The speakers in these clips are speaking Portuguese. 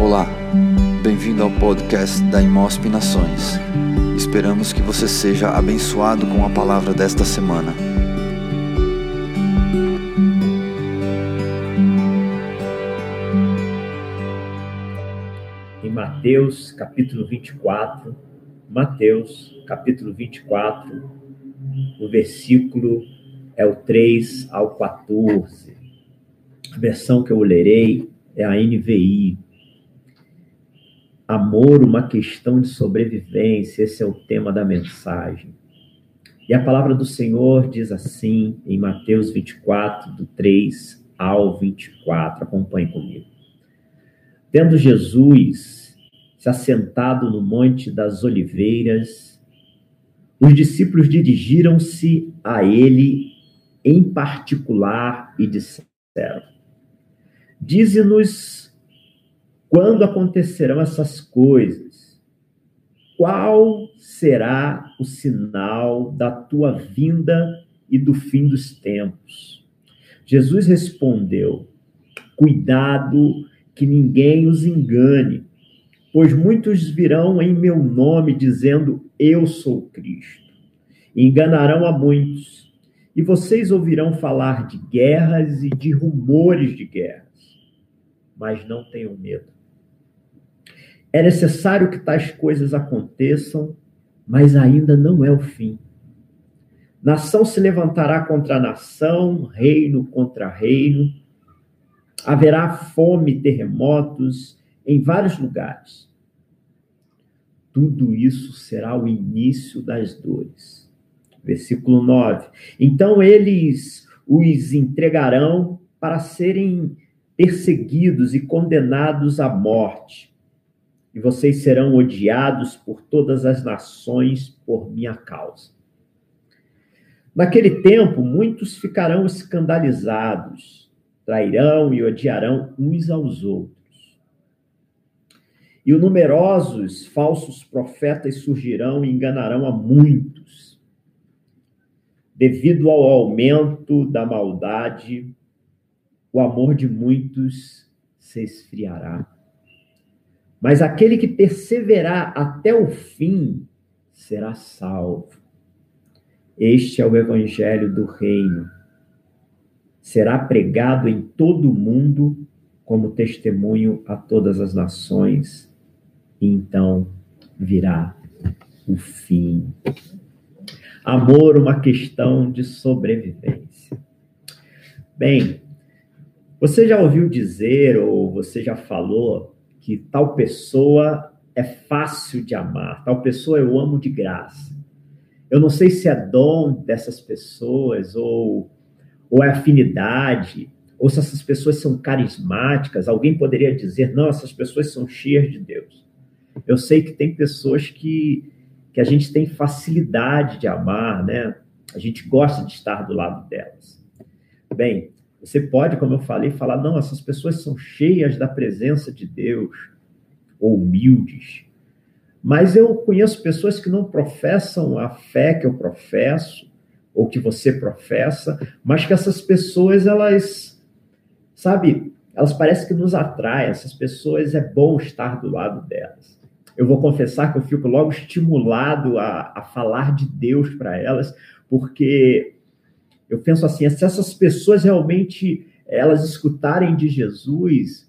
Olá, bem-vindo ao podcast da Imosp Nações. Esperamos que você seja abençoado com a palavra desta semana. Em Mateus capítulo 24, Mateus capítulo 24, o versículo é o 3 ao 14. A versão que eu lerei é a NVI. Amor, uma questão de sobrevivência, esse é o tema da mensagem. E a palavra do Senhor diz assim, em Mateus 24, do 3 ao 24. Acompanhe comigo. Tendo Jesus se assentado no Monte das Oliveiras, os discípulos dirigiram-se a ele em particular e disseram: Dize-nos quando acontecerão essas coisas? Qual será o sinal da tua vinda e do fim dos tempos? Jesus respondeu: Cuidado que ninguém os engane, pois muitos virão em meu nome dizendo: Eu sou Cristo. E enganarão a muitos. E vocês ouvirão falar de guerras e de rumores de guerras. Mas não tenham medo é necessário que tais coisas aconteçam, mas ainda não é o fim. Nação se levantará contra nação, reino contra reino. Haverá fome, terremotos em vários lugares. Tudo isso será o início das dores. Versículo 9. Então eles os entregarão para serem perseguidos e condenados à morte e vocês serão odiados por todas as nações por minha causa. Naquele tempo, muitos ficarão escandalizados, trairão e odiarão uns aos outros. E numerosos falsos profetas surgirão e enganarão a muitos. Devido ao aumento da maldade, o amor de muitos se esfriará. Mas aquele que perseverar até o fim será salvo. Este é o evangelho do reino. Será pregado em todo o mundo como testemunho a todas as nações, e então virá o fim. Amor, uma questão de sobrevivência. Bem, você já ouviu dizer, ou você já falou, que tal pessoa é fácil de amar, tal pessoa eu amo de graça. Eu não sei se é dom dessas pessoas ou, ou é afinidade, ou se essas pessoas são carismáticas. Alguém poderia dizer, não, essas pessoas são cheias de Deus. Eu sei que tem pessoas que, que a gente tem facilidade de amar, né? A gente gosta de estar do lado delas. Bem, você pode, como eu falei, falar: não, essas pessoas são cheias da presença de Deus, ou humildes. Mas eu conheço pessoas que não professam a fé que eu professo, ou que você professa, mas que essas pessoas, elas, sabe, elas parecem que nos atraem, essas pessoas é bom estar do lado delas. Eu vou confessar que eu fico logo estimulado a, a falar de Deus para elas, porque eu penso assim, se essas pessoas realmente elas escutarem de Jesus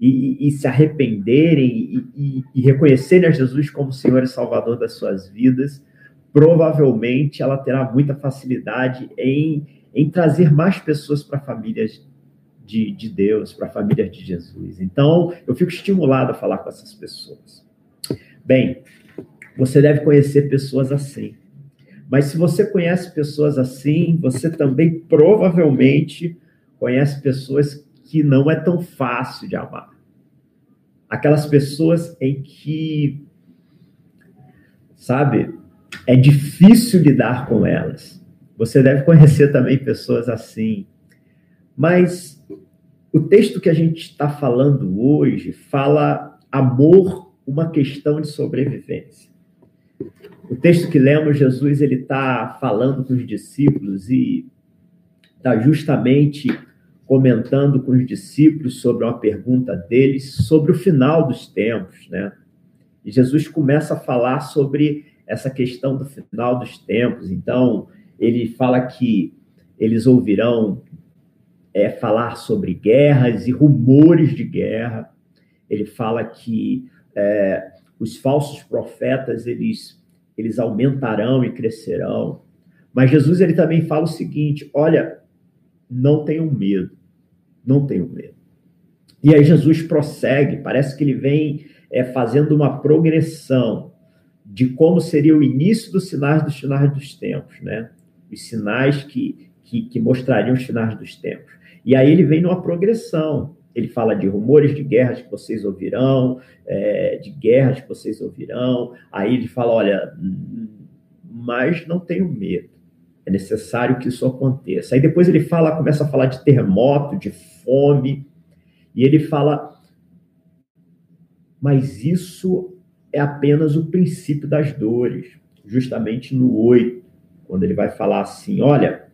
e, e se arrependerem e, e, reconhecerem a Jesus como Senhor e Salvador das suas vidas, provavelmente ela terá muita facilidade em, em trazer mais pessoas para famílias de, de Deus, para a família de Jesus. Então, eu fico estimulado a falar com essas pessoas. Bem, você deve conhecer pessoas assim. Mas se você conhece pessoas assim, você também provavelmente conhece pessoas que não é tão fácil de amar. Aquelas pessoas em que, sabe, é difícil lidar com elas. Você deve conhecer também pessoas assim. Mas o texto que a gente está falando hoje fala amor, uma questão de sobrevivência. O texto que lemos, Jesus ele está falando com os discípulos e está justamente comentando com os discípulos sobre uma pergunta deles sobre o final dos tempos, né? E Jesus começa a falar sobre essa questão do final dos tempos. Então, ele fala que eles ouvirão é, falar sobre guerras e rumores de guerra. Ele fala que é, os falsos profetas eles, eles aumentarão e crescerão. Mas Jesus ele também fala o seguinte: olha, não tenham medo, não tenham medo. E aí Jesus prossegue, parece que ele vem é, fazendo uma progressão de como seria o início dos sinais dos finais dos tempos, né? Os sinais que, que, que mostrariam os finais dos tempos. E aí ele vem numa progressão. Ele fala de rumores de guerras que vocês ouvirão, é, de guerras que vocês ouvirão. Aí ele fala: olha, mas não tenho medo. É necessário que isso aconteça. Aí depois ele fala, começa a falar de terremoto, de fome, e ele fala: mas isso é apenas o princípio das dores, justamente no 8, quando ele vai falar assim: olha,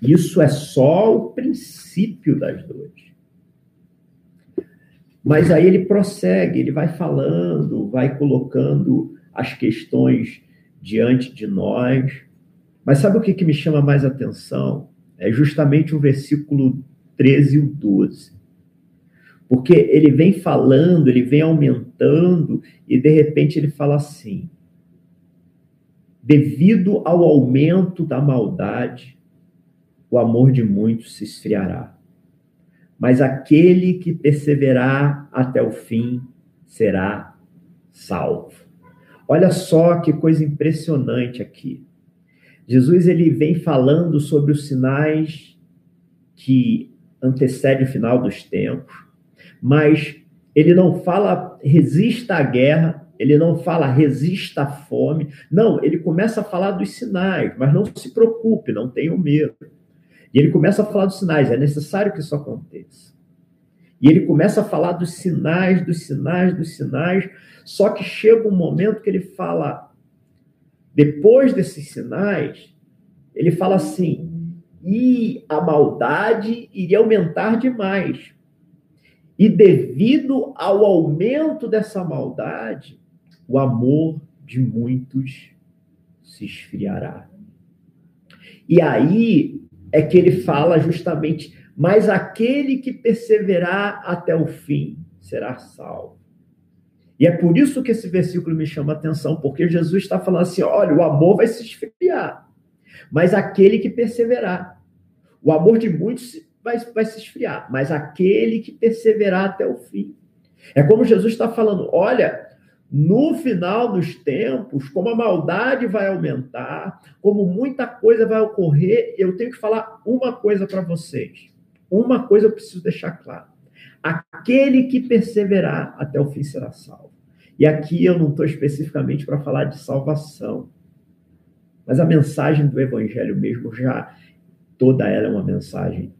isso é só o princípio das dores. Mas aí ele prossegue, ele vai falando, vai colocando as questões diante de nós. Mas sabe o que, que me chama mais atenção? É justamente o versículo 13 e o 12. Porque ele vem falando, ele vem aumentando, e de repente ele fala assim: devido ao aumento da maldade, o amor de muitos se esfriará. Mas aquele que perseverar até o fim será salvo. Olha só que coisa impressionante aqui. Jesus ele vem falando sobre os sinais que antecedem o final dos tempos mas ele não fala resista à guerra, ele não fala resista à fome. Não, ele começa a falar dos sinais, mas não se preocupe, não tenha medo. E ele começa a falar dos sinais, é necessário que isso aconteça. E ele começa a falar dos sinais, dos sinais, dos sinais, só que chega um momento que ele fala, depois desses sinais, ele fala assim: e a maldade iria aumentar demais. E devido ao aumento dessa maldade, o amor de muitos se esfriará. E aí é que ele fala justamente, mas aquele que perseverar até o fim será salvo. E é por isso que esse versículo me chama a atenção, porque Jesus está falando assim: olha, o amor vai se esfriar, mas aquele que perseverar. O amor de muitos vai, vai se esfriar, mas aquele que perseverar até o fim. É como Jesus está falando: olha, no final dos tempos, como a maldade vai aumentar, como muita coisa vai ocorrer, eu tenho que falar uma coisa para vocês. Uma coisa eu preciso deixar claro: aquele que perseverar até o fim será salvo. E aqui eu não estou especificamente para falar de salvação, mas a mensagem do Evangelho mesmo já toda ela é uma mensagem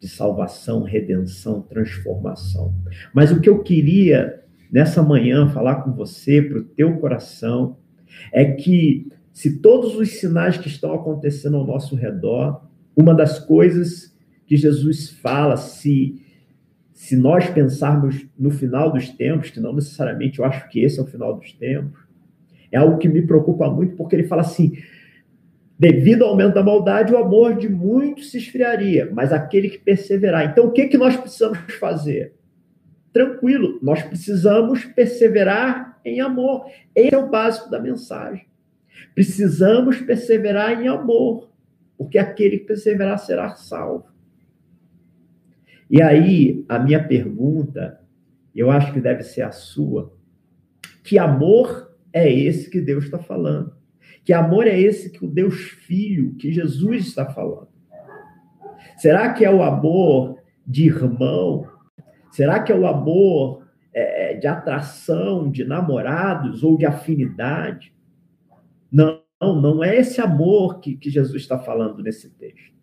de salvação, redenção, transformação. Mas o que eu queria nessa manhã falar com você, para o teu coração, é que se todos os sinais que estão acontecendo ao nosso redor, uma das coisas que Jesus fala, se se nós pensarmos no final dos tempos, que não necessariamente eu acho que esse é o final dos tempos, é algo que me preocupa muito, porque ele fala assim: Devido ao aumento da maldade, o amor de muitos se esfriaria, mas aquele que perseverar. Então, o que, que nós precisamos fazer? Tranquilo, nós precisamos perseverar em amor. Esse é o básico da mensagem. Precisamos perseverar em amor, porque aquele que perseverar será salvo. E aí, a minha pergunta, eu acho que deve ser a sua: que amor é esse que Deus está falando? Que amor é esse que o Deus Filho, que Jesus está falando? Será que é o amor de irmão? Será que é o amor é, é, de atração, de namorados ou de afinidade? Não, não é esse amor que, que Jesus está falando nesse texto.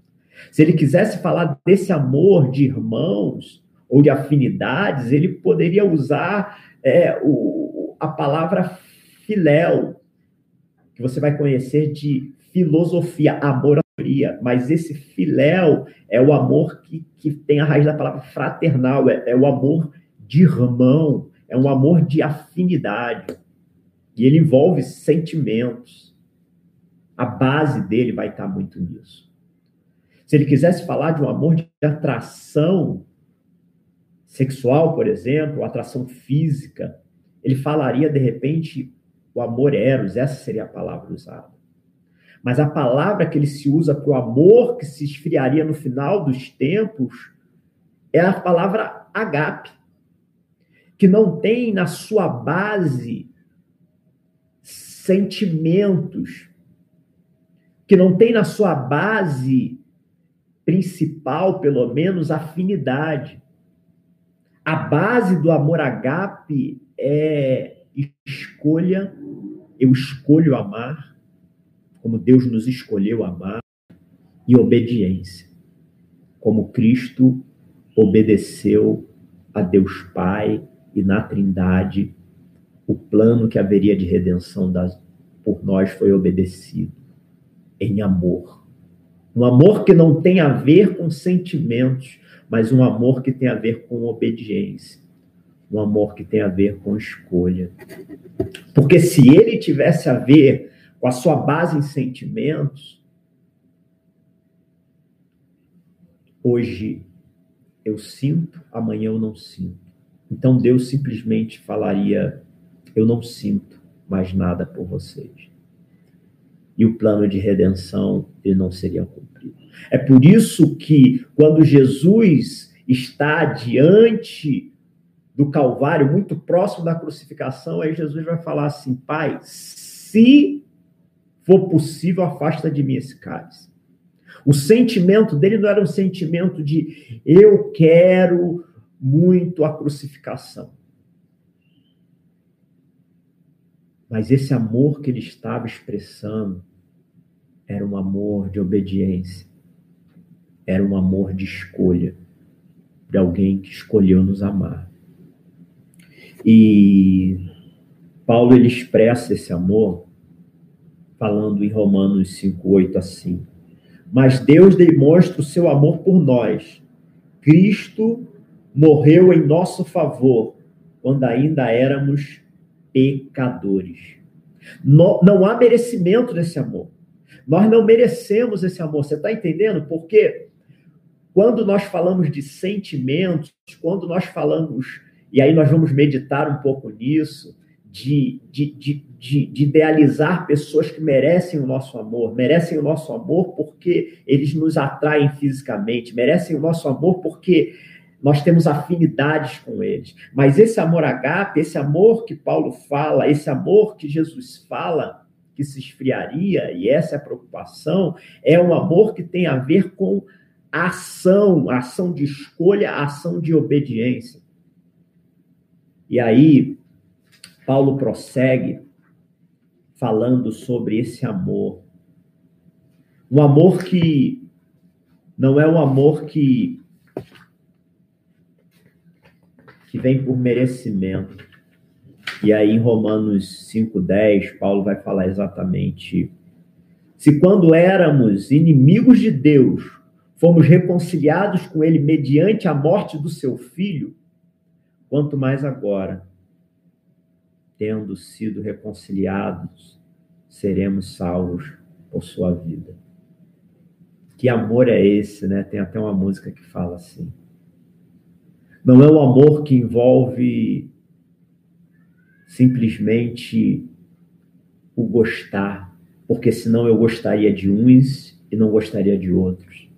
Se ele quisesse falar desse amor de irmãos ou de afinidades, ele poderia usar é, o, a palavra filéu, que você vai conhecer de filosofia, amor mas esse filéu é o amor que, que tem a raiz da palavra fraternal, é, é o amor de irmão, é um amor de afinidade. E ele envolve sentimentos. A base dele vai estar muito nisso. Se ele quisesse falar de um amor de atração sexual, por exemplo, atração física, ele falaria de repente o amor eros, essa seria a palavra usada. Mas a palavra que ele se usa para o amor que se esfriaria no final dos tempos é a palavra agape, que não tem na sua base sentimentos, que não tem na sua base principal, pelo menos, afinidade. A base do amor agape é escolha, eu escolho amar, como Deus nos escolheu amar, e obediência, como Cristo obedeceu a Deus Pai e na Trindade, o plano que haveria de redenção das, por nós foi obedecido em amor. Um amor que não tem a ver com sentimentos, mas um amor que tem a ver com obediência. Um amor que tem a ver com escolha. Porque se ele tivesse a ver com a sua base em sentimentos, hoje eu sinto, amanhã eu não sinto. Então Deus simplesmente falaria: Eu não sinto mais nada por vocês. E o plano de redenção ele não seria cumprido. É por isso que quando Jesus está diante do Calvário, muito próximo da crucificação, aí Jesus vai falar assim: Pai, se for possível, afasta de mim esse cálice. O sentimento dele não era um sentimento de eu quero muito a crucificação. Mas esse amor que ele estava expressando era um amor de obediência, era um amor de escolha, de alguém que escolheu nos amar. E Paulo ele expressa esse amor falando em Romanos 5:8 assim: Mas Deus demonstra o seu amor por nós. Cristo morreu em nosso favor quando ainda éramos pecadores. Não, não há merecimento desse amor. Nós não merecemos esse amor. Você está entendendo? Porque quando nós falamos de sentimentos, quando nós falamos, e aí nós vamos meditar um pouco nisso, de, de, de, de, de idealizar pessoas que merecem o nosso amor, merecem o nosso amor porque eles nos atraem fisicamente, merecem o nosso amor porque nós temos afinidades com eles. Mas esse amor agape, esse amor que Paulo fala, esse amor que Jesus fala, que se esfriaria, e essa é a preocupação, é um amor que tem a ver com ação, ação de escolha, ação de obediência. E aí, Paulo prossegue falando sobre esse amor. Um amor que não é um amor que, que vem por merecimento. E aí, em Romanos 5,10, Paulo vai falar exatamente: se quando éramos inimigos de Deus, fomos reconciliados com Ele mediante a morte do seu filho, quanto mais agora tendo sido reconciliados, seremos salvos por sua vida. Que amor é esse, né? Tem até uma música que fala assim. Não é o amor que envolve simplesmente o gostar, porque senão eu gostaria de uns e não gostaria de outros.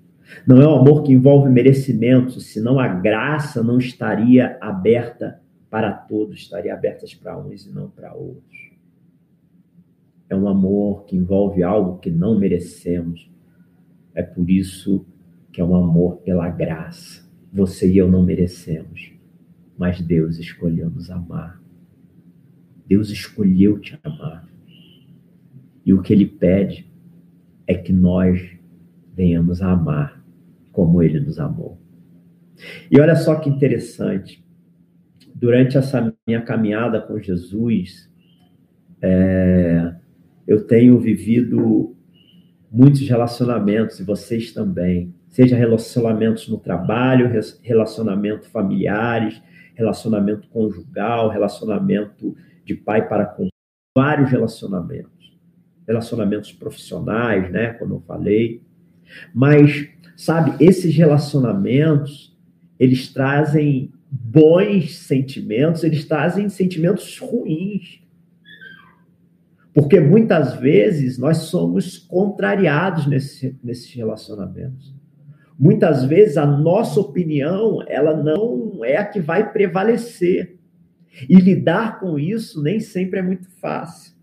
Não é o amor que envolve merecimento, senão a graça não estaria aberta para todos, estaria abertas para uns e não para outros. É um amor que envolve algo que não merecemos. É por isso que é um amor pela graça. Você e eu não merecemos, mas Deus escolheu nos amar. Deus escolheu te amar. E o que ele pede é que nós venhamos a amar como ele nos amou. E olha só que interessante durante essa minha caminhada com Jesus, é, eu tenho vivido muitos relacionamentos, e vocês também, seja relacionamentos no trabalho, relacionamento familiares, relacionamento conjugal, relacionamento de pai para com vários relacionamentos, relacionamentos profissionais, né, como eu falei. Mas, sabe, esses relacionamentos, eles trazem bons sentimentos, eles trazem sentimentos ruins. Porque muitas vezes nós somos contrariados nesse, nesses relacionamentos. Muitas vezes a nossa opinião, ela não é a que vai prevalecer. E lidar com isso nem sempre é muito fácil.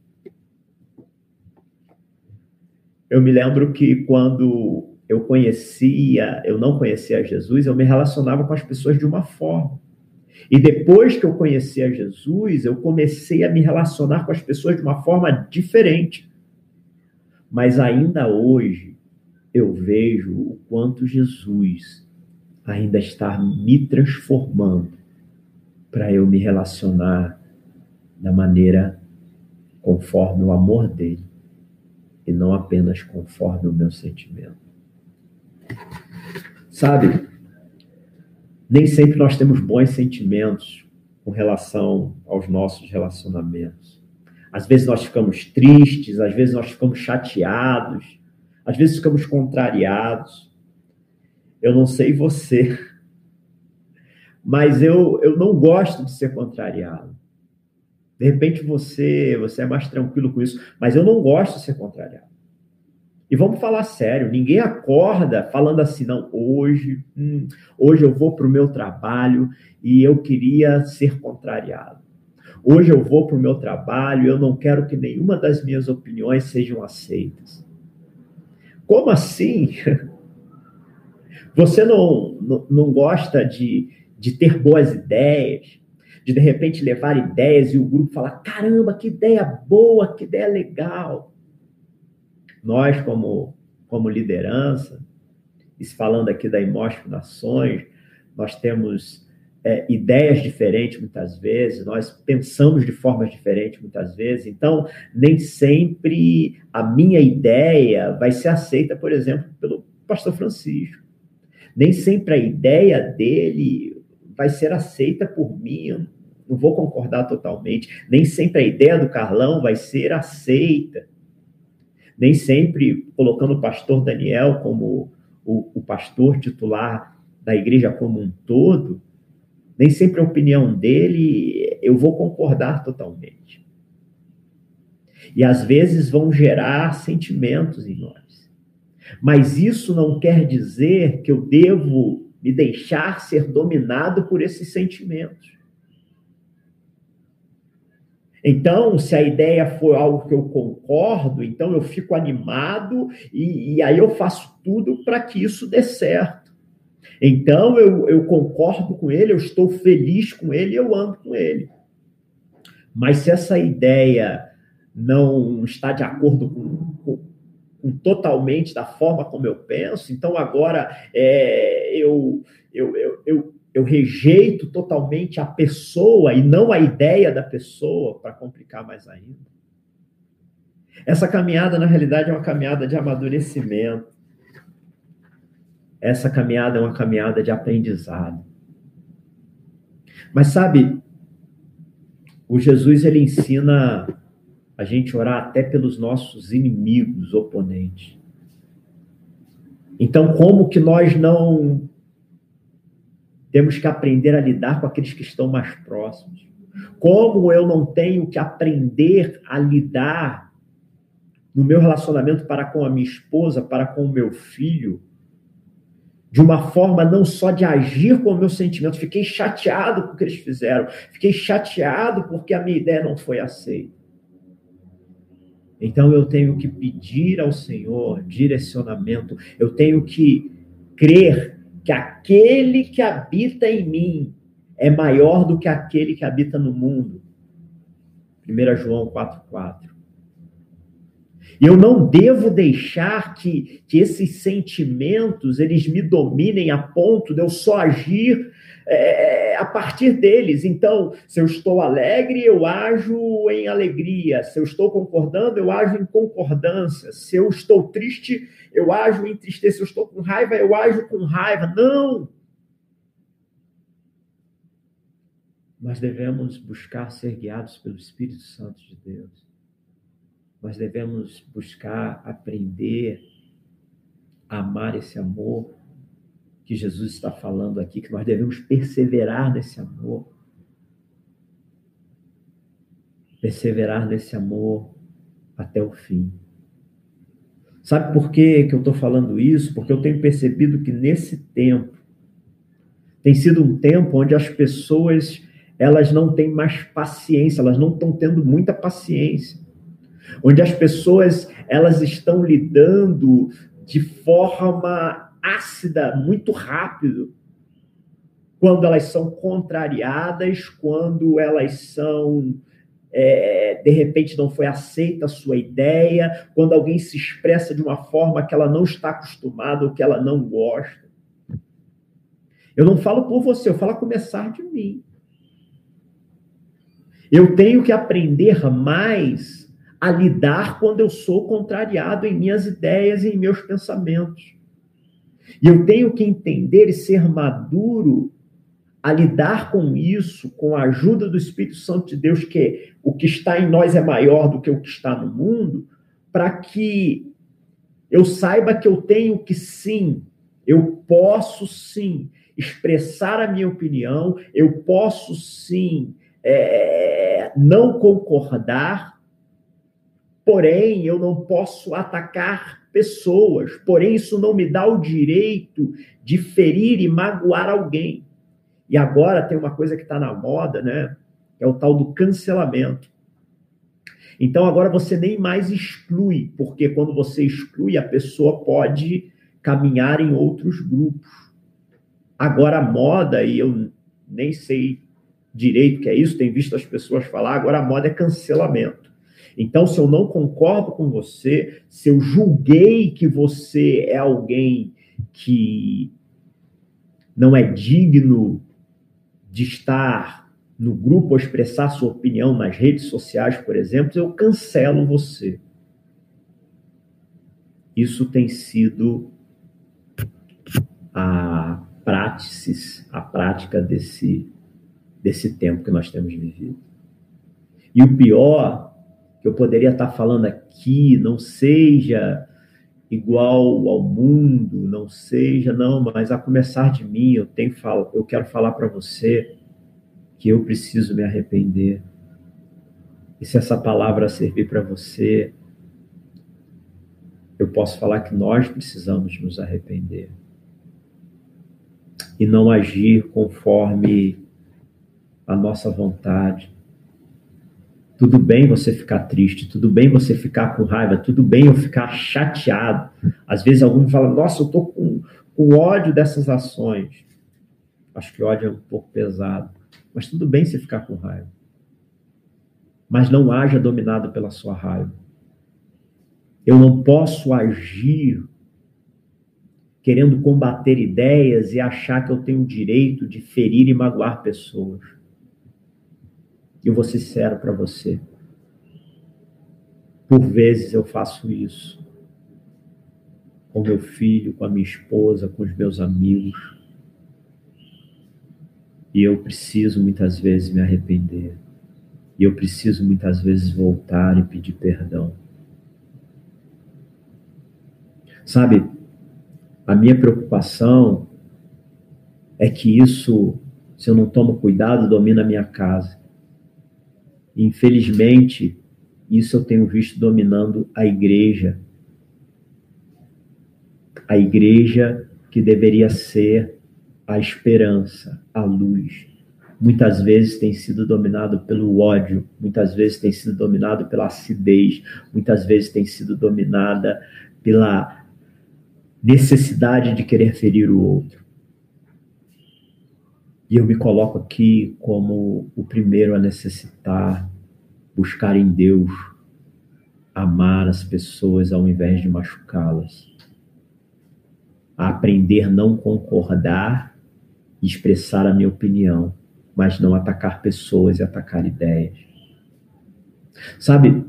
Eu me lembro que quando eu conhecia, eu não conhecia Jesus, eu me relacionava com as pessoas de uma forma. E depois que eu conheci a Jesus, eu comecei a me relacionar com as pessoas de uma forma diferente. Mas ainda hoje, eu vejo o quanto Jesus ainda está me transformando para eu me relacionar da maneira conforme o amor dele e não apenas conforme o meu sentimento. Sabe, nem sempre nós temos bons sentimentos com relação aos nossos relacionamentos. Às vezes nós ficamos tristes, às vezes nós ficamos chateados, às vezes ficamos contrariados. Eu não sei você, mas eu, eu não gosto de ser contrariado. De repente você, você é mais tranquilo com isso, mas eu não gosto de ser contrariado. E vamos falar sério, ninguém acorda falando assim, não, hoje, hum, hoje eu vou para o meu trabalho e eu queria ser contrariado. Hoje eu vou para o meu trabalho e eu não quero que nenhuma das minhas opiniões sejam aceitas. Como assim? Você não, não, não gosta de, de ter boas ideias, de de repente levar ideias e o grupo falar: caramba, que ideia boa, que ideia legal. Nós, como, como liderança, falando aqui da Imóstico Nações, nós temos é, ideias diferentes muitas vezes, nós pensamos de formas diferentes muitas vezes, então nem sempre a minha ideia vai ser aceita, por exemplo, pelo pastor Francisco. Nem sempre a ideia dele vai ser aceita por mim, não vou concordar totalmente. Nem sempre a ideia do Carlão vai ser aceita nem sempre colocando o pastor Daniel como o, o pastor titular da igreja como um todo, nem sempre a opinião dele eu vou concordar totalmente. E às vezes vão gerar sentimentos em nós. Mas isso não quer dizer que eu devo me deixar ser dominado por esses sentimentos. Então, se a ideia for algo que eu concordo, então eu fico animado e, e aí eu faço tudo para que isso dê certo. Então, eu, eu concordo com ele, eu estou feliz com ele, eu ando com ele. Mas se essa ideia não está de acordo com, com, com totalmente da forma como eu penso, então agora é, eu, eu, eu, eu eu rejeito totalmente a pessoa e não a ideia da pessoa para complicar mais ainda. Essa caminhada, na realidade, é uma caminhada de amadurecimento. Essa caminhada é uma caminhada de aprendizado. Mas sabe, o Jesus ele ensina a gente orar até pelos nossos inimigos, oponentes. Então, como que nós não temos que aprender a lidar com aqueles que estão mais próximos. Como eu não tenho que aprender a lidar no meu relacionamento para com a minha esposa, para com o meu filho, de uma forma não só de agir com o meu sentimento, fiquei chateado com o que eles fizeram, fiquei chateado porque a minha ideia não foi aceita. Então eu tenho que pedir ao Senhor direcionamento, eu tenho que crer que aquele que habita em mim é maior do que aquele que habita no mundo. 1 João 4,4. E eu não devo deixar que, que esses sentimentos eles me dominem a ponto de eu só agir é, a partir deles. Então, se eu estou alegre, eu ajo em alegria. Se eu estou concordando, eu ajo em concordância. Se eu estou triste, eu ajo em tristeza. Se eu estou com raiva, eu ajo com raiva. Não! Nós devemos buscar ser guiados pelo Espírito Santo de Deus. Nós devemos buscar aprender a amar esse amor que Jesus está falando aqui, que nós devemos perseverar nesse amor. Perseverar nesse amor até o fim. Sabe por que, que eu estou falando isso? Porque eu tenho percebido que nesse tempo tem sido um tempo onde as pessoas elas não têm mais paciência, elas não estão tendo muita paciência. Onde as pessoas elas estão lidando de forma ácida muito rápido. Quando elas são contrariadas, quando elas são é, de repente não foi aceita a sua ideia, quando alguém se expressa de uma forma que ela não está acostumada ou que ela não gosta. Eu não falo por você, eu falo a começar de mim. Eu tenho que aprender mais a lidar quando eu sou contrariado em minhas ideias e em meus pensamentos. E eu tenho que entender e ser maduro a lidar com isso, com a ajuda do Espírito Santo de Deus, que o que está em nós é maior do que o que está no mundo, para que eu saiba que eu tenho que sim, eu posso sim expressar a minha opinião, eu posso sim é, não concordar, porém eu não posso atacar pessoas, porém isso não me dá o direito de ferir e magoar alguém. E agora tem uma coisa que está na moda, né? É o tal do cancelamento. Então agora você nem mais exclui, porque quando você exclui, a pessoa pode caminhar em outros grupos. Agora a moda, e eu nem sei direito que é isso, tem visto as pessoas falar, agora a moda é cancelamento. Então, se eu não concordo com você, se eu julguei que você é alguém que não é digno de estar no grupo ou expressar sua opinião nas redes sociais, por exemplo, eu cancelo você. Isso tem sido a prática, a prática desse desse tempo que nós temos vivido. E o pior, que eu poderia estar falando aqui, não seja igual ao mundo, não seja, não, mas a começar de mim, eu tenho eu quero falar para você que eu preciso me arrepender. E se essa palavra servir para você, eu posso falar que nós precisamos nos arrepender e não agir conforme a nossa vontade. Tudo bem você ficar triste, tudo bem você ficar com raiva, tudo bem eu ficar chateado. Às vezes algum fala, nossa, eu tô com, com ódio dessas ações. Acho que ódio é um pouco pesado. Mas tudo bem você ficar com raiva. Mas não haja dominado pela sua raiva. Eu não posso agir querendo combater ideias e achar que eu tenho o direito de ferir e magoar pessoas. Eu vou ser sincero para você. Por vezes eu faço isso. Com meu filho, com a minha esposa, com os meus amigos. E eu preciso muitas vezes me arrepender. E eu preciso muitas vezes voltar e pedir perdão. Sabe, a minha preocupação é que isso, se eu não tomo cuidado, domina a minha casa. Infelizmente, isso eu tenho visto dominando a igreja. A igreja que deveria ser a esperança, a luz. Muitas vezes tem sido dominado pelo ódio, muitas vezes tem sido dominado pela acidez, muitas vezes tem sido dominada pela necessidade de querer ferir o outro. E eu me coloco aqui como o primeiro a necessitar buscar em Deus amar as pessoas ao invés de machucá-las. A aprender não concordar expressar a minha opinião, mas não atacar pessoas e atacar ideias. Sabe,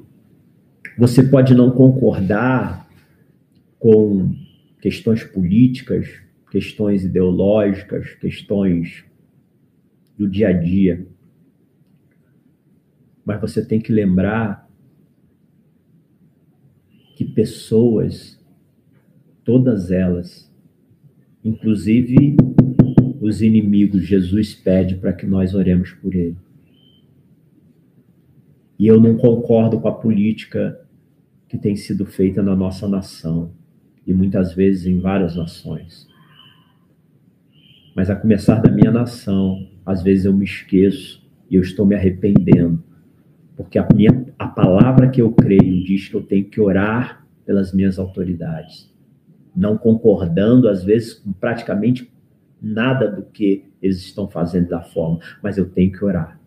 você pode não concordar com questões políticas, questões ideológicas, questões do dia a dia. Mas você tem que lembrar que pessoas, todas elas, inclusive os inimigos, Jesus pede para que nós oremos por ele. E eu não concordo com a política que tem sido feita na nossa nação e muitas vezes em várias nações. Mas a começar da minha nação, às vezes eu me esqueço e eu estou me arrependendo, porque a minha a palavra que eu creio diz que eu tenho que orar pelas minhas autoridades, não concordando às vezes com praticamente nada do que eles estão fazendo da forma, mas eu tenho que orar.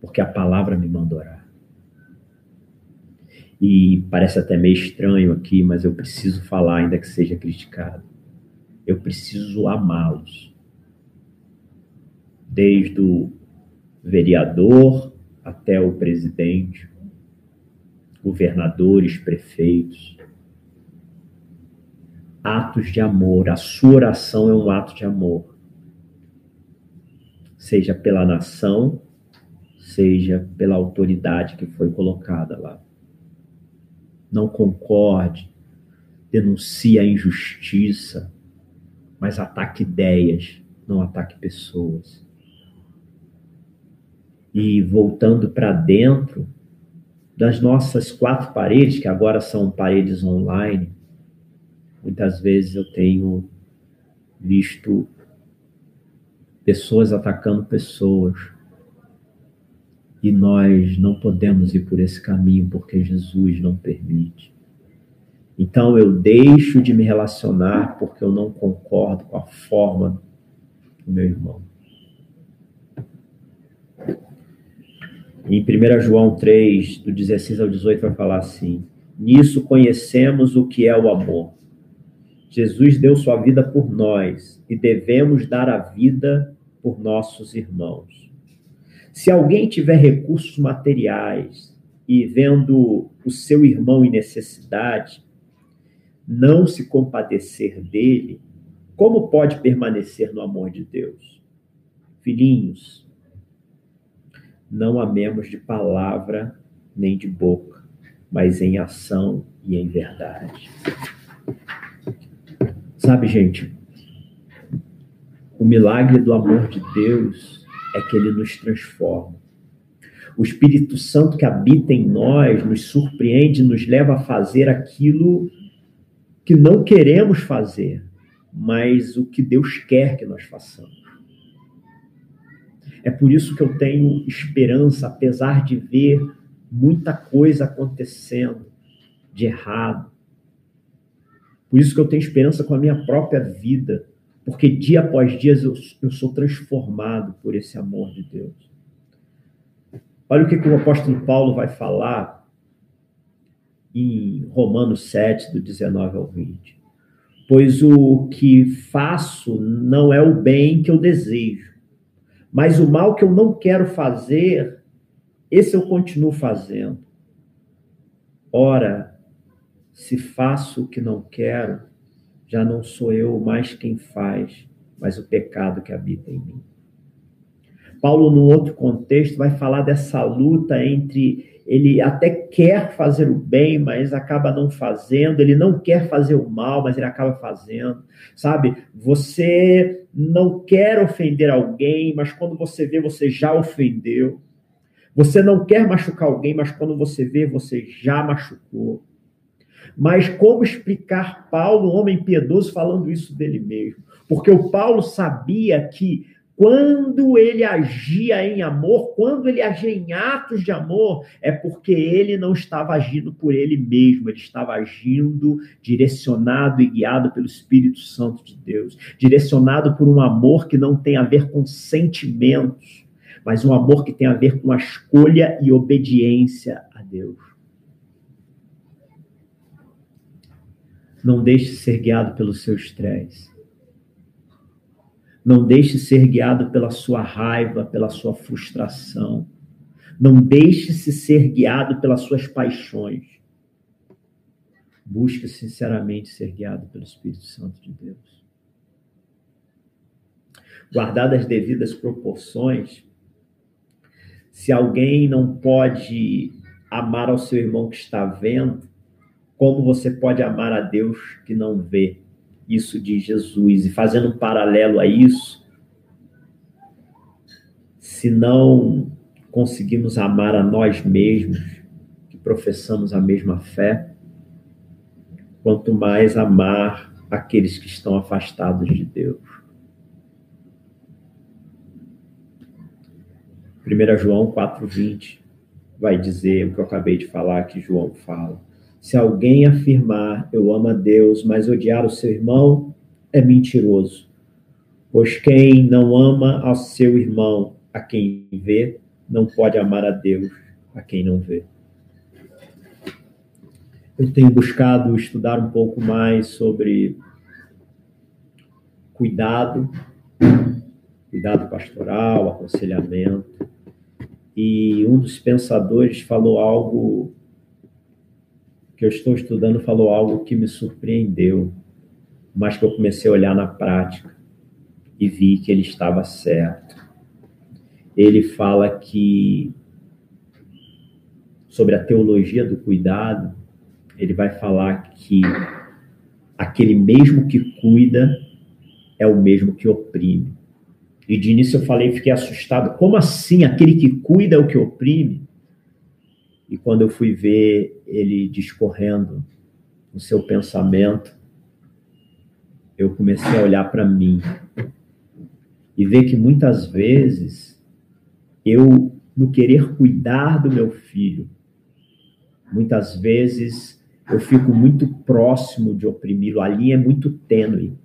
Porque a palavra me manda orar. E parece até meio estranho aqui, mas eu preciso falar, ainda que seja criticado. Eu preciso amá-los. Desde o vereador até o presidente, governadores, prefeitos. Atos de amor. A sua oração é um ato de amor. Seja pela nação, seja pela autoridade que foi colocada lá não concorde, denuncie a injustiça, mas ataque ideias, não ataque pessoas. E voltando para dentro das nossas quatro paredes, que agora são paredes online, muitas vezes eu tenho visto pessoas atacando pessoas, e nós não podemos ir por esse caminho porque Jesus não permite. Então eu deixo de me relacionar porque eu não concordo com a forma do meu irmão. Em 1 João 3, do 16 ao 18, vai falar assim: Nisso conhecemos o que é o amor. Jesus deu sua vida por nós e devemos dar a vida por nossos irmãos. Se alguém tiver recursos materiais e vendo o seu irmão em necessidade, não se compadecer dele, como pode permanecer no amor de Deus? Filhinhos, não amemos de palavra nem de boca, mas em ação e em verdade. Sabe, gente, o milagre do amor de Deus é que ele nos transforma. O Espírito Santo que habita em nós nos surpreende, nos leva a fazer aquilo que não queremos fazer, mas o que Deus quer que nós façamos. É por isso que eu tenho esperança, apesar de ver muita coisa acontecendo de errado. Por isso que eu tenho esperança com a minha própria vida, porque dia após dia eu, eu sou transformado por esse amor de Deus. Olha o que, que o apóstolo Paulo vai falar em Romanos 7, do 19 ao 20. Pois o que faço não é o bem que eu desejo, mas o mal que eu não quero fazer, esse eu continuo fazendo. Ora, se faço o que não quero, já não sou eu mais quem faz, mas o pecado que habita em mim. Paulo, num outro contexto, vai falar dessa luta entre ele até quer fazer o bem, mas acaba não fazendo, ele não quer fazer o mal, mas ele acaba fazendo, sabe? Você não quer ofender alguém, mas quando você vê, você já ofendeu. Você não quer machucar alguém, mas quando você vê, você já machucou. Mas como explicar Paulo, um homem piedoso, falando isso dele mesmo? Porque o Paulo sabia que quando ele agia em amor, quando ele agia em atos de amor, é porque ele não estava agindo por ele mesmo, ele estava agindo direcionado e guiado pelo Espírito Santo de Deus, direcionado por um amor que não tem a ver com sentimentos, mas um amor que tem a ver com a escolha e obediência a Deus. Não deixe ser guiado pelo seu estresse. Não deixe ser guiado pela sua raiva, pela sua frustração. Não deixe-se ser guiado pelas suas paixões. Busque sinceramente ser guiado pelo Espírito Santo de Deus. Guardadas as devidas proporções, se alguém não pode amar ao seu irmão que está vendo, como você pode amar a Deus que não vê? Isso de Jesus. E fazendo um paralelo a isso, se não conseguimos amar a nós mesmos, que professamos a mesma fé, quanto mais amar aqueles que estão afastados de Deus. 1 João 4,20 vai dizer o que eu acabei de falar, que João fala. Se alguém afirmar eu amo a Deus, mas odiar o seu irmão, é mentiroso. Pois quem não ama ao seu irmão, a quem vê, não pode amar a Deus, a quem não vê. Eu tenho buscado estudar um pouco mais sobre cuidado, cuidado pastoral, aconselhamento. E um dos pensadores falou algo que eu estou estudando falou algo que me surpreendeu, mas que eu comecei a olhar na prática e vi que ele estava certo. Ele fala que sobre a teologia do cuidado, ele vai falar que aquele mesmo que cuida é o mesmo que oprime. E de início eu falei, fiquei assustado. Como assim? Aquele que cuida é o que oprime? E quando eu fui ver ele discorrendo o seu pensamento, eu comecei a olhar para mim e ver que muitas vezes eu, no querer cuidar do meu filho, muitas vezes eu fico muito próximo de oprimi-lo, a linha é muito tênue.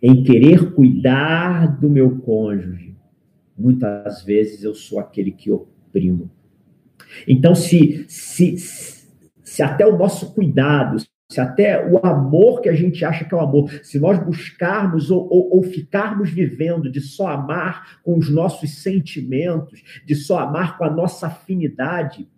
Em querer cuidar do meu cônjuge, muitas vezes eu sou aquele que oprimo. Então, se, se, se até o nosso cuidado, se até o amor que a gente acha que é o amor, se nós buscarmos ou, ou, ou, ficarmos vivendo de só amar com os nossos sentimentos, de só amar com a nossa afinidade,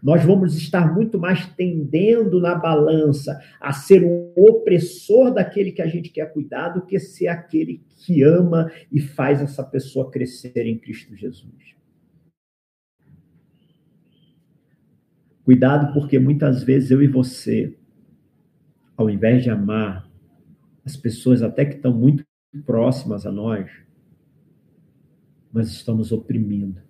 nós vamos estar muito mais tendendo na balança a ser um opressor daquele que a gente quer cuidar do que ser aquele que ama e faz essa pessoa crescer em Cristo Jesus. Cuidado, porque muitas vezes eu e você, ao invés de amar as pessoas até que estão muito próximas a nós, nós estamos oprimindo.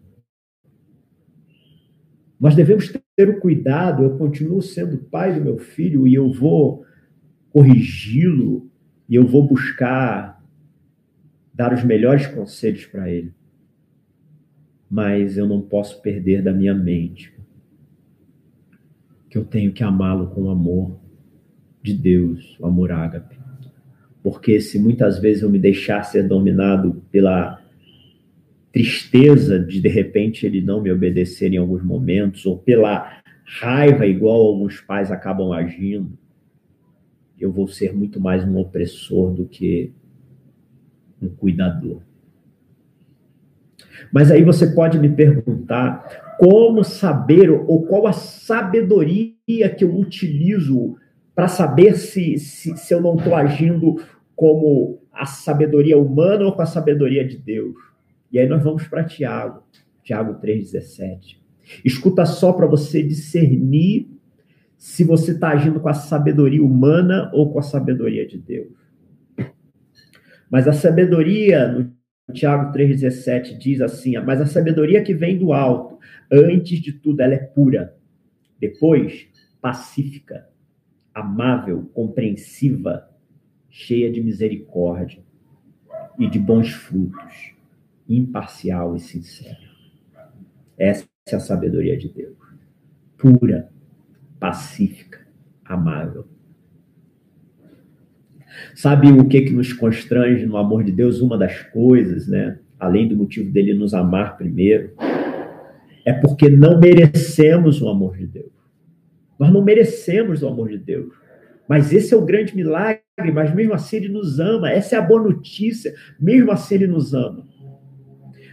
Nós devemos ter o cuidado, eu continuo sendo pai do meu filho e eu vou corrigi-lo e eu vou buscar dar os melhores conselhos para ele. Mas eu não posso perder da minha mente que eu tenho que amá-lo com o amor de Deus, o amor ágape. Porque se muitas vezes eu me deixar ser dominado pela tristeza de de repente ele não me obedecer em alguns momentos, ou pela raiva, igual alguns pais acabam agindo, eu vou ser muito mais um opressor do que um cuidador. Mas aí você pode me perguntar como saber ou qual a sabedoria que eu utilizo para saber se, se, se eu não estou agindo como a sabedoria humana ou com a sabedoria de Deus. E aí nós vamos para Tiago, Tiago 3,17. Escuta só para você discernir se você está agindo com a sabedoria humana ou com a sabedoria de Deus. Mas a sabedoria, no Tiago 3,17, diz assim: Mas a sabedoria que vem do alto Antes de tudo, ela é pura. Depois, pacífica, amável, compreensiva, cheia de misericórdia e de bons frutos, imparcial e sincera. Essa é a sabedoria de Deus. Pura, pacífica, amável. Sabe o que que nos constrange no amor de Deus? Uma das coisas, né? Além do motivo dele nos amar primeiro, é porque não merecemos o amor de Deus. Nós não merecemos o amor de Deus. Mas esse é o grande milagre mas mesmo assim ele nos ama. Essa é a boa notícia. Mesmo assim ele nos ama.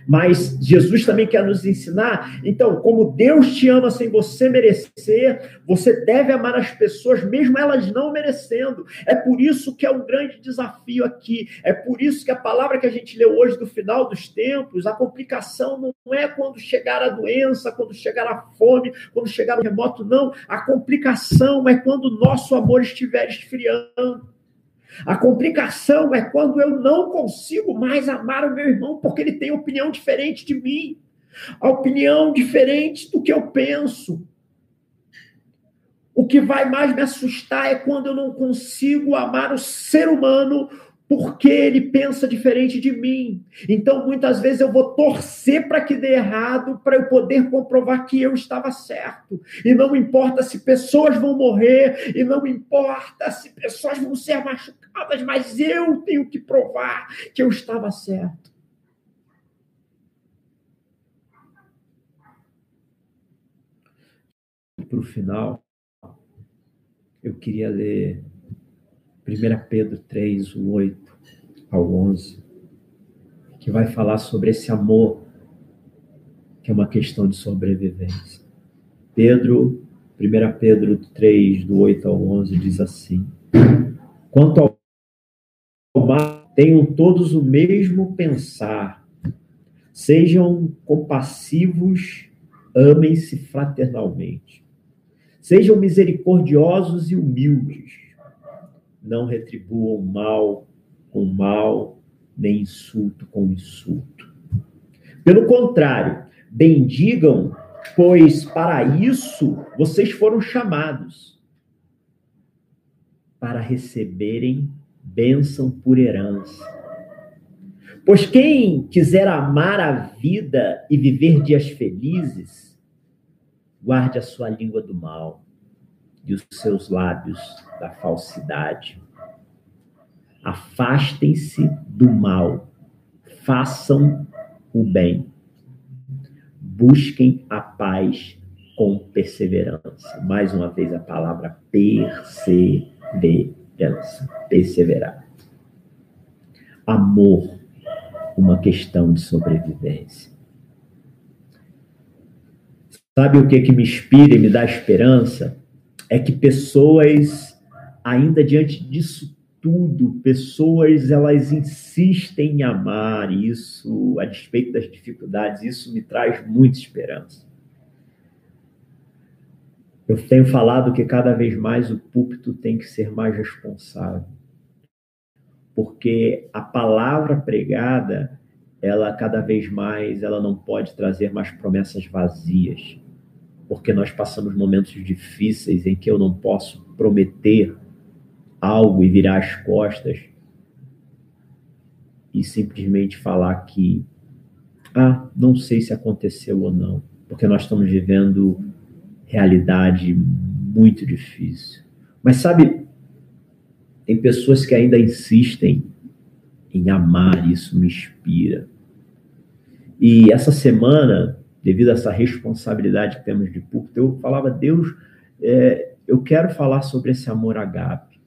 Mas Jesus também quer nos ensinar. Então, como Deus te ama sem você merecer, você deve amar as pessoas, mesmo elas não merecendo. É por isso que é um grande desafio aqui. É por isso que a palavra que a gente leu hoje do final dos tempos, a complicação não é quando chegar a doença, quando chegar a fome, quando chegar o remoto, não. A complicação é quando o nosso amor estiver esfriando. A complicação é quando eu não consigo mais amar o meu irmão porque ele tem opinião diferente de mim, a opinião diferente do que eu penso. O que vai mais me assustar é quando eu não consigo amar o ser humano porque ele pensa diferente de mim. Então, muitas vezes eu vou torcer para que dê errado, para eu poder comprovar que eu estava certo. E não importa se pessoas vão morrer, e não importa se pessoas vão ser machucadas, mas eu tenho que provar que eu estava certo. Para o final, eu queria ler 1 Pedro 3, o 8 ao 11, que vai falar sobre esse amor, que é uma questão de sobrevivência. Pedro, 1 Pedro 3, do 8 ao 11, diz assim: Quanto ao mar, tenham todos o mesmo pensar, sejam compassivos, amem-se fraternalmente, sejam misericordiosos e humildes não retribuam mal com mal, nem insulto com insulto. Pelo contrário, bendigam, pois para isso vocês foram chamados para receberem bênção por herança. Pois quem quiser amar a vida e viver dias felizes, guarde a sua língua do mal e os seus lábios da falsidade. Afastem-se do mal, façam o bem, busquem a paz com perseverança. Mais uma vez a palavra perseverança, perseverar. Amor, uma questão de sobrevivência. Sabe o que que me inspira e me dá esperança? É que pessoas, ainda diante disso tudo, pessoas elas insistem em amar isso, a despeito das dificuldades, isso me traz muita esperança. Eu tenho falado que cada vez mais o púlpito tem que ser mais responsável. Porque a palavra pregada, ela cada vez mais, ela não pode trazer mais promessas vazias porque nós passamos momentos difíceis em que eu não posso prometer algo e virar as costas e simplesmente falar que, ah, não sei se aconteceu ou não, porque nós estamos vivendo realidade muito difícil. Mas sabe, tem pessoas que ainda insistem em amar, isso me inspira. E essa semana devido a essa responsabilidade que temos de púlpito, eu falava, Deus, é, eu quero falar sobre esse amor agape.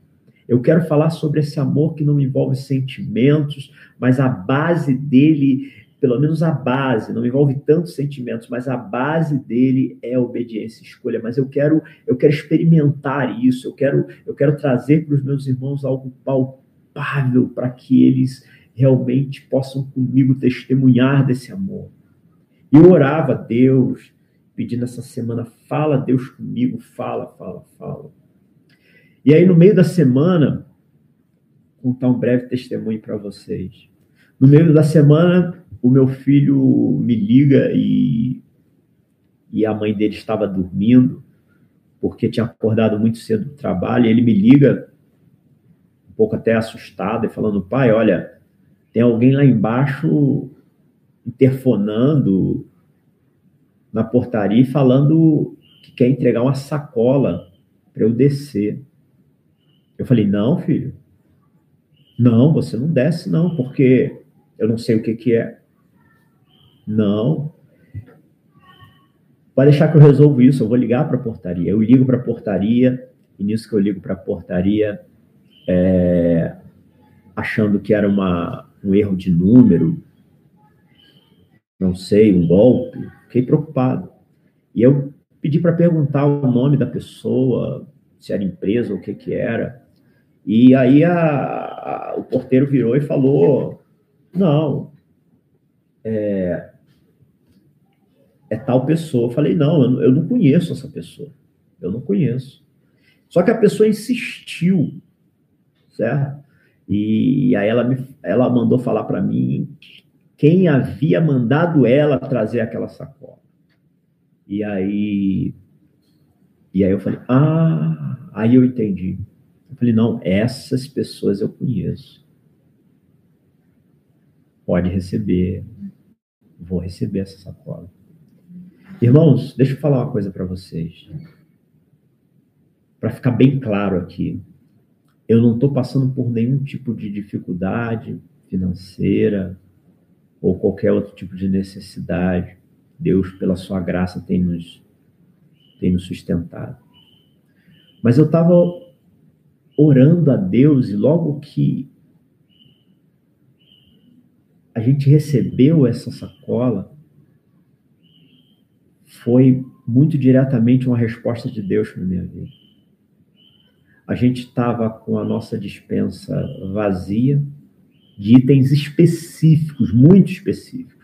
Eu quero falar sobre esse amor que não envolve sentimentos, mas a base dele, pelo menos a base, não envolve tantos sentimentos, mas a base dele é obediência escolha. Mas eu quero, eu quero experimentar isso, eu quero, eu quero trazer para os meus irmãos algo palpável para que eles realmente possam comigo testemunhar desse amor. E eu orava a Deus, pedindo essa semana, fala Deus comigo, fala, fala, fala. E aí, no meio da semana, contar um breve testemunho para vocês. No meio da semana, o meu filho me liga e, e a mãe dele estava dormindo, porque tinha acordado muito cedo do trabalho, e ele me liga, um pouco até assustado, e falando: pai, olha, tem alguém lá embaixo interfonando na portaria e falando que quer entregar uma sacola para eu descer. Eu falei: não, filho. Não, você não desce, não, porque eu não sei o que, que é. Não. Pode deixar que eu resolvo isso, eu vou ligar para a portaria. Eu ligo para a portaria, e nisso que eu ligo para a portaria, é, achando que era uma, um erro de número, não sei, um golpe. Fiquei preocupado. E eu pedi para perguntar o nome da pessoa, se era empresa ou o que que era. E aí a, a, o porteiro virou e falou: não, é, é tal pessoa. Eu falei: não, eu, eu não conheço essa pessoa. Eu não conheço. Só que a pessoa insistiu, certo? E aí ela, me, ela mandou falar para mim quem havia mandado ela trazer aquela sacola. E aí, e aí eu falei, ah, aí eu entendi. Eu falei, não, essas pessoas eu conheço. Pode receber. Vou receber essa sacola. Irmãos, deixa eu falar uma coisa para vocês. Para ficar bem claro aqui. Eu não estou passando por nenhum tipo de dificuldade financeira ou qualquer outro tipo de necessidade. Deus, pela sua graça, tem nos, tem nos sustentado. Mas eu estava orando a Deus e logo que a gente recebeu essa sacola, foi muito diretamente uma resposta de Deus para minha vida a gente estava com a nossa dispensa vazia de itens específicos, muito específicos.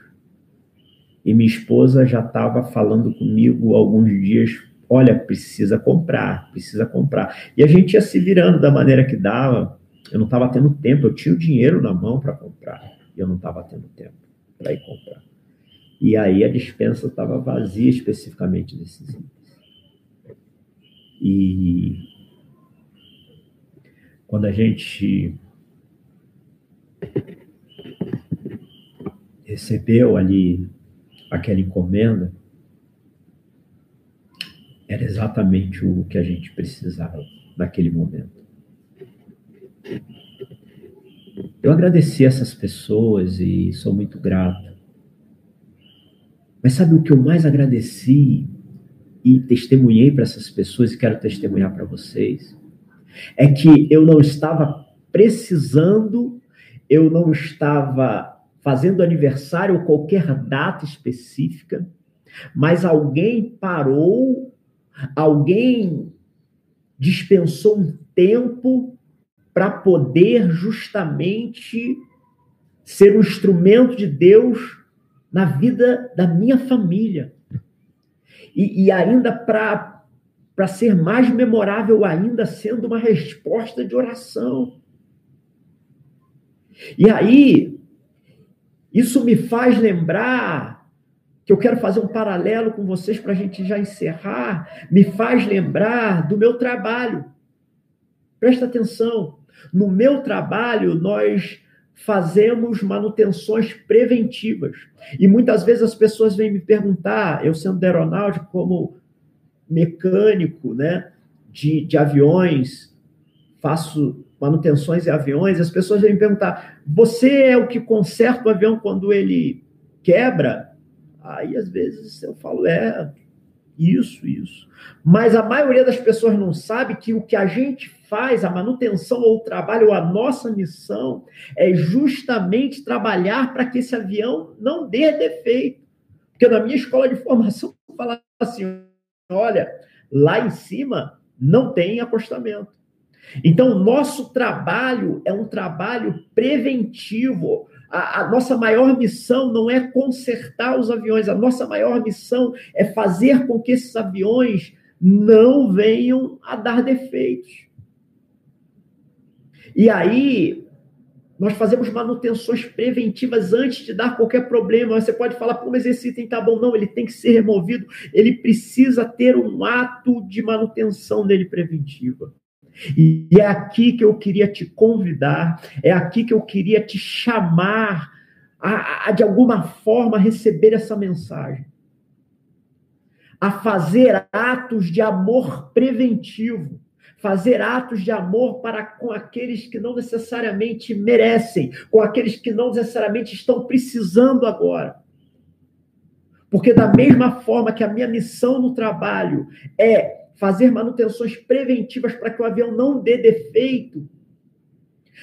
E minha esposa já estava falando comigo alguns dias: olha, precisa comprar, precisa comprar. E a gente ia se virando da maneira que dava. Eu não estava tendo tempo, eu tinha o dinheiro na mão para comprar, e eu não estava tendo tempo para ir comprar. E aí a dispensa estava vazia especificamente desses itens. E quando a gente recebeu ali aquela encomenda, era exatamente o que a gente precisava naquele momento. Eu agradeci essas pessoas e sou muito grato. Mas sabe o que eu mais agradeci e testemunhei para essas pessoas e quero testemunhar para vocês? É que eu não estava precisando, eu não estava fazendo aniversário ou qualquer data específica, mas alguém parou, alguém dispensou um tempo para poder justamente ser um instrumento de Deus na vida da minha família. E, e ainda para ser mais memorável ainda, sendo uma resposta de oração. E aí, isso me faz lembrar que eu quero fazer um paralelo com vocês para a gente já encerrar. Me faz lembrar do meu trabalho. Presta atenção. No meu trabalho, nós fazemos manutenções preventivas. E muitas vezes as pessoas vêm me perguntar, eu sendo da aeronáutica, como mecânico né, de, de aviões, faço manutenções em aviões, as pessoas vêm me perguntar: você é o que conserta o avião quando ele quebra? Aí, às vezes, eu falo: é, isso, isso. Mas a maioria das pessoas não sabe que o que a gente faz, a manutenção ou o trabalho, ou a nossa missão, é justamente trabalhar para que esse avião não dê defeito. Porque na minha escola de formação, fala assim: olha, lá em cima não tem acostamento. Então, nosso trabalho é um trabalho preventivo. A, a, nossa maior missão não é consertar os aviões, a nossa maior missão é fazer com que esses aviões não venham a dar defeitos. E aí, nós fazemos manutenções preventivas antes de dar qualquer problema. Você pode falar, pô, mas esse item tá bom. Não, ele tem que ser removido. Ele precisa ter um ato de manutenção dele preventiva. E é aqui que eu queria te convidar, é aqui que eu queria te chamar a, a de alguma forma, receber essa mensagem. A fazer atos de amor preventivo fazer atos de amor para com aqueles que não necessariamente merecem, com aqueles que não necessariamente estão precisando agora. Porque da mesma forma que a minha missão no trabalho é fazer manutenções preventivas para que o avião não dê defeito,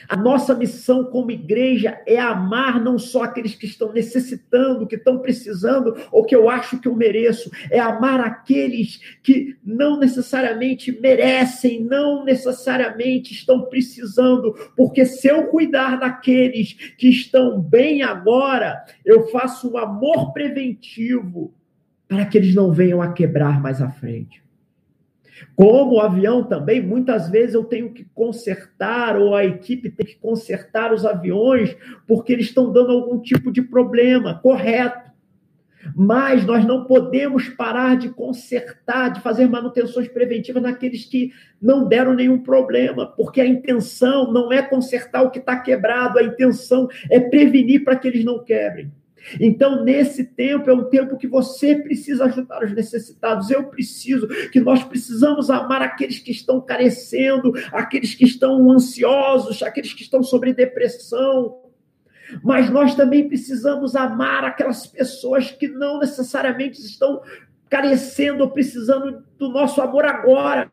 A nossa missão como igreja é amar não só aqueles que estão necessitando, que estão precisando, ou que eu acho que eu mereço, é amar aqueles que não necessariamente merecem, não necessariamente estão precisando, porque se eu cuidar daqueles que estão bem agora, eu faço um amor preventivo para que eles não venham a quebrar mais à frente. Como o avião também, muitas vezes eu tenho que consertar, ou a equipe tem que consertar os aviões, porque eles estão dando algum tipo de problema, correto. Mas nós não podemos parar de consertar, de fazer manutenções preventivas naqueles que não deram nenhum problema, porque a intenção não é consertar o que está quebrado, a intenção é prevenir para que eles não quebrem. Então, nesse tempo, é um tempo que você precisa ajudar os necessitados. Eu preciso, que nós precisamos amar aqueles que estão carecendo, aqueles que estão ansiosos, aqueles que estão sobre depressão. Mas nós também precisamos amar aquelas pessoas que não necessariamente estão carecendo ou precisando do nosso amor agora.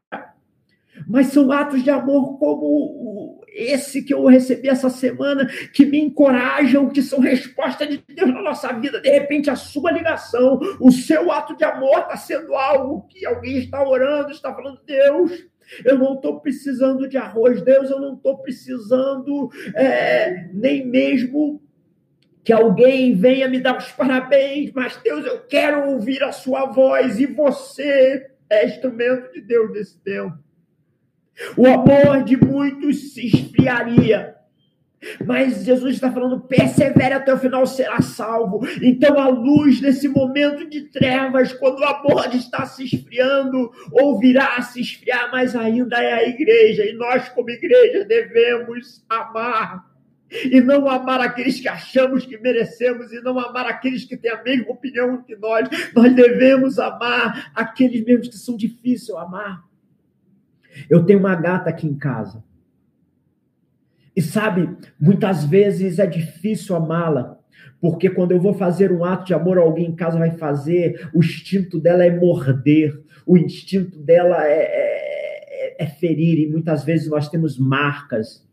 Mas são atos de amor como esse que eu recebi essa semana, que me encorajam, que são resposta de Deus na nossa vida. De repente, a sua ligação, o seu ato de amor está sendo algo que alguém está orando, está falando, Deus, eu não estou precisando de arroz, Deus, eu não estou precisando é, nem mesmo que alguém venha me dar os parabéns, mas Deus, eu quero ouvir a sua voz e você é instrumento de Deus nesse tempo. O amor de muitos se esfriaria. Mas Jesus está falando, persevere até o final, será salvo. Então, a luz nesse momento de trevas, quando o amor está se esfriando, ou virá se esfriar, mas ainda é a igreja. E nós, como igreja, devemos amar. E não amar aqueles que achamos que merecemos, e não amar aqueles que têm a mesma opinião que nós. Nós devemos amar aqueles mesmos que são difíceis amar. Eu tenho uma gata aqui em casa. E sabe, muitas vezes é difícil amá-la, porque quando eu vou fazer um ato de amor, alguém em casa vai fazer, o instinto dela é morder, o instinto dela é, é, é ferir, e muitas vezes nós temos marcas.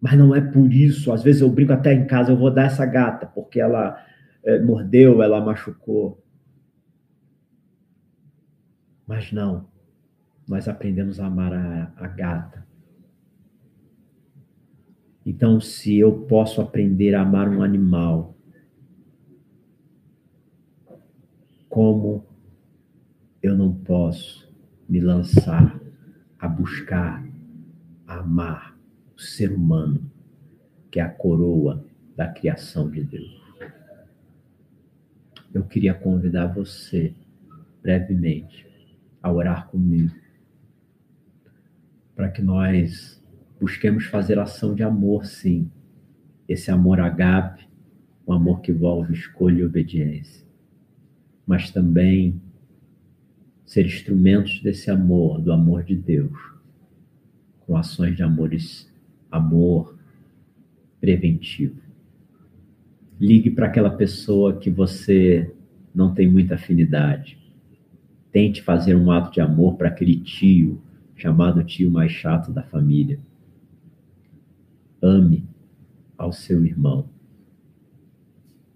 Mas não é por isso. Às vezes eu brinco até em casa, eu vou dar essa gata, porque ela é, mordeu, ela machucou. Mas não nós aprendemos a amar a, a gata. Então, se eu posso aprender a amar um animal, como eu não posso me lançar a buscar, a amar o ser humano, que é a coroa da criação de Deus? Eu queria convidar você, brevemente, a orar comigo para que nós busquemos fazer ação de amor, sim. Esse amor agape, um amor que envolve escolha e obediência. Mas também ser instrumentos desse amor, do amor de Deus, com ações de amores, amor preventivo. Ligue para aquela pessoa que você não tem muita afinidade. Tente fazer um ato de amor para aquele tio, chamado tio mais chato da família. Ame ao seu irmão,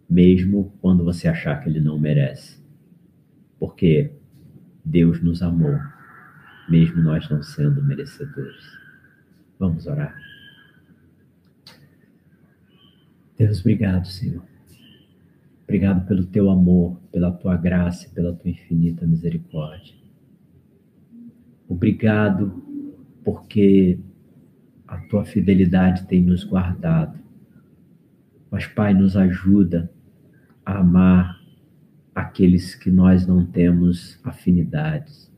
mesmo quando você achar que ele não merece, porque Deus nos amou, mesmo nós não sendo merecedores. Vamos orar. Deus, obrigado, Senhor. Obrigado pelo teu amor, pela tua graça, pela tua infinita misericórdia. Obrigado, porque a tua fidelidade tem nos guardado. Mas, Pai, nos ajuda a amar aqueles que nós não temos afinidades,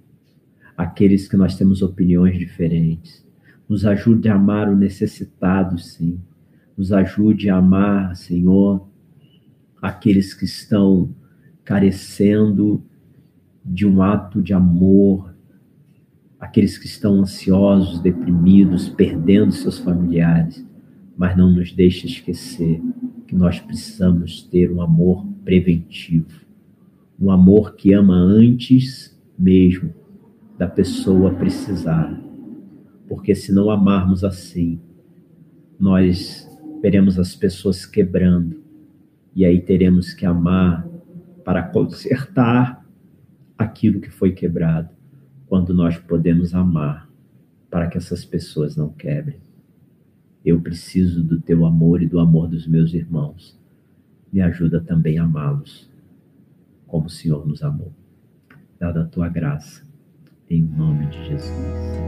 aqueles que nós temos opiniões diferentes. Nos ajude a amar o necessitado, sim. Nos ajude a amar, Senhor, aqueles que estão carecendo de um ato de amor, aqueles que estão ansiosos, deprimidos, perdendo seus familiares, mas não nos deixe esquecer que nós precisamos ter um amor preventivo, um amor que ama antes mesmo da pessoa precisar, porque se não amarmos assim, nós veremos as pessoas quebrando, e aí teremos que amar para consertar aquilo que foi quebrado, quando nós podemos amar para que essas pessoas não quebrem. Eu preciso do teu amor e do amor dos meus irmãos. Me ajuda também a amá-los, como o Senhor nos amou. Dada a tua graça, em nome de Jesus.